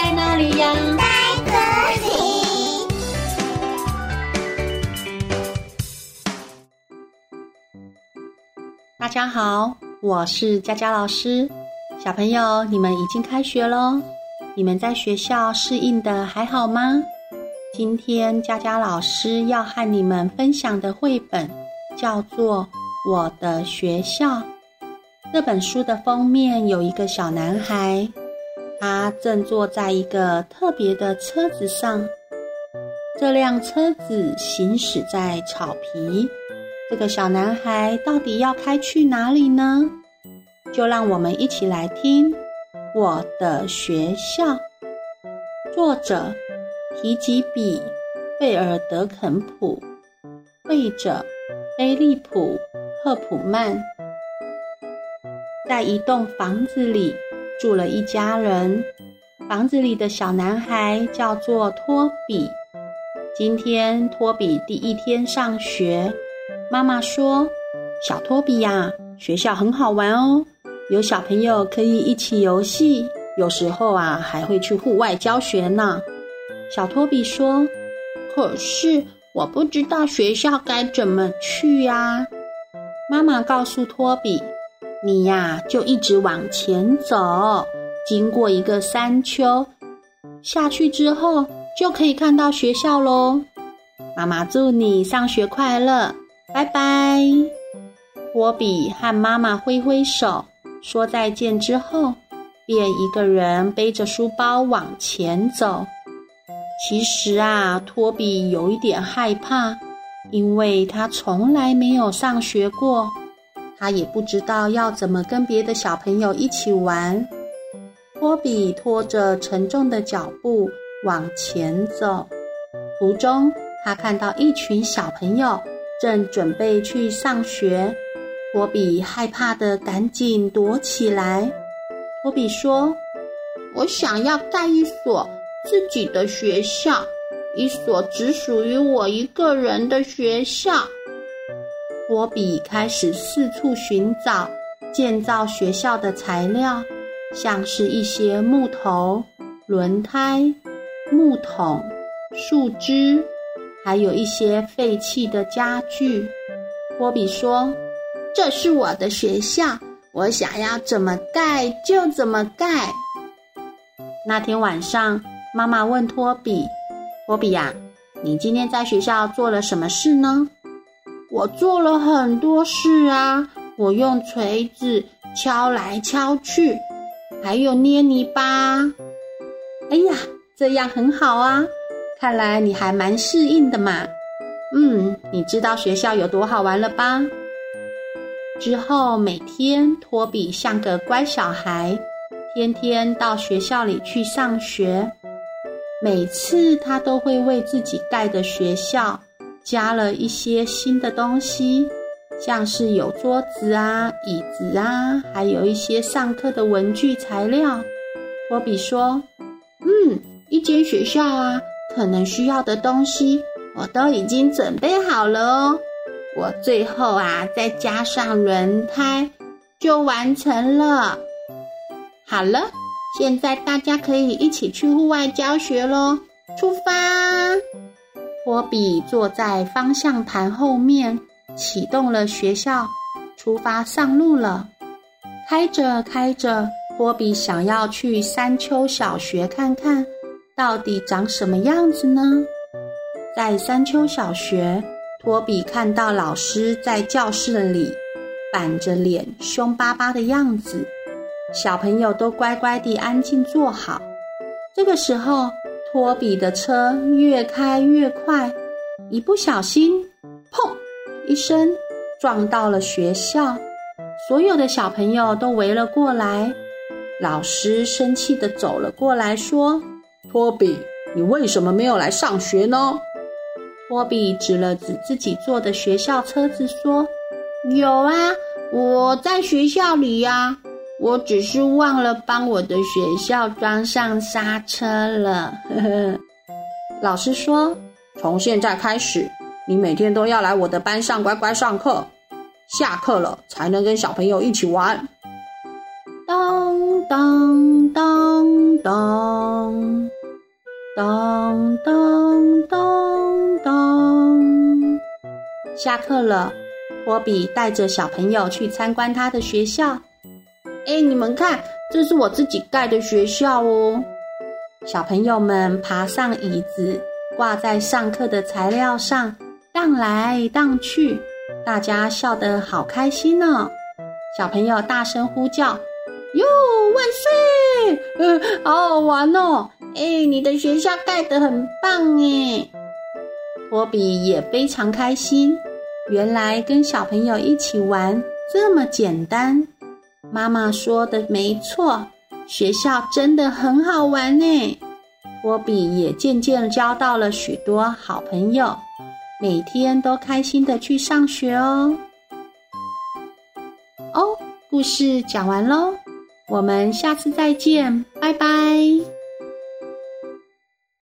在哪里呀？在这里。大家好，我是佳佳老师。小朋友，你们已经开学喽？你们在学校适应的还好吗？今天佳佳老师要和你们分享的绘本叫做《我的学校》。这本书的封面有一个小男孩，他正坐在一个特别的车子上。这辆车子行驶在草皮。这个小男孩到底要开去哪里呢？就让我们一起来听《我的学校》。作者提吉比·费尔德肯普，绘者菲利普·赫普曼。在一栋房子里住了一家人，房子里的小男孩叫做托比。今天托比第一天上学。妈妈说：“小托比呀，学校很好玩哦，有小朋友可以一起游戏，有时候啊还会去户外教学呢。”小托比说：“可是我不知道学校该怎么去呀。”妈妈告诉托比：“你呀，就一直往前走，经过一个山丘，下去之后就可以看到学校喽。”妈妈祝你上学快乐。拜拜！托比和妈妈挥挥手说再见之后，便一个人背着书包往前走。其实啊，托比有一点害怕，因为他从来没有上学过，他也不知道要怎么跟别的小朋友一起玩。托比拖着沉重的脚步往前走，途中他看到一群小朋友。正准备去上学，托比害怕的赶紧躲起来。托比说：“我想要盖一所自己的学校，一所只属于我一个人的学校。”托比开始四处寻找建造学校的材料，像是一些木头、轮胎、木桶、树枝。还有一些废弃的家具。托比说：“这是我的学校，我想要怎么盖就怎么盖。”那天晚上，妈妈问托比：“托比呀，你今天在学校做了什么事呢？”“我做了很多事啊，我用锤子敲来敲去，还有捏泥巴。”“哎呀，这样很好啊。”看来你还蛮适应的嘛，嗯，你知道学校有多好玩了吧？之后每天托比像个乖小孩，天天到学校里去上学。每次他都会为自己盖的学校加了一些新的东西，像是有桌子啊、椅子啊，还有一些上课的文具材料。托比说：“嗯，一间学校啊。”可能需要的东西，我都已经准备好了哦。我最后啊，再加上轮胎，就完成了。好了，现在大家可以一起去户外教学喽！出发！托比坐在方向盘后面，启动了学校，出发上路了。开着开着，托比想要去山丘小学看看。到底长什么样子呢？在山丘小学，托比看到老师在教室里板着脸、凶巴巴的样子，小朋友都乖乖地安静坐好。这个时候，托比的车越开越快，一不小心，砰一声撞到了学校，所有的小朋友都围了过来。老师生气地走了过来，说。托比，你为什么没有来上学呢？托比指了指自己坐的学校车子说：“有啊，我在学校里呀，我只是忘了帮我的学校装上刹车了。”呵呵。老师说：“从现在开始，你每天都要来我的班上乖乖上课，下课了才能跟小朋友一起玩。”咚咚咚咚，咚咚咚咚。下课了，托比带着小朋友去参观他的学校。哎，你们看，这是我自己盖的学校哦。小朋友们爬上椅子，挂在上课的材料上，荡来荡去，大家笑得好开心呢。小朋友大声呼叫：“哟，万岁！嗯，好好玩哦！哎，你的学校盖得很棒哎！”托比也非常开心。原来跟小朋友一起玩这么简单。妈妈说的没错，学校真的很好玩呢。托比也渐渐交到了许多好朋友，每天都开心的去上学哦。哦，故事讲完喽，我们下次再见，拜拜。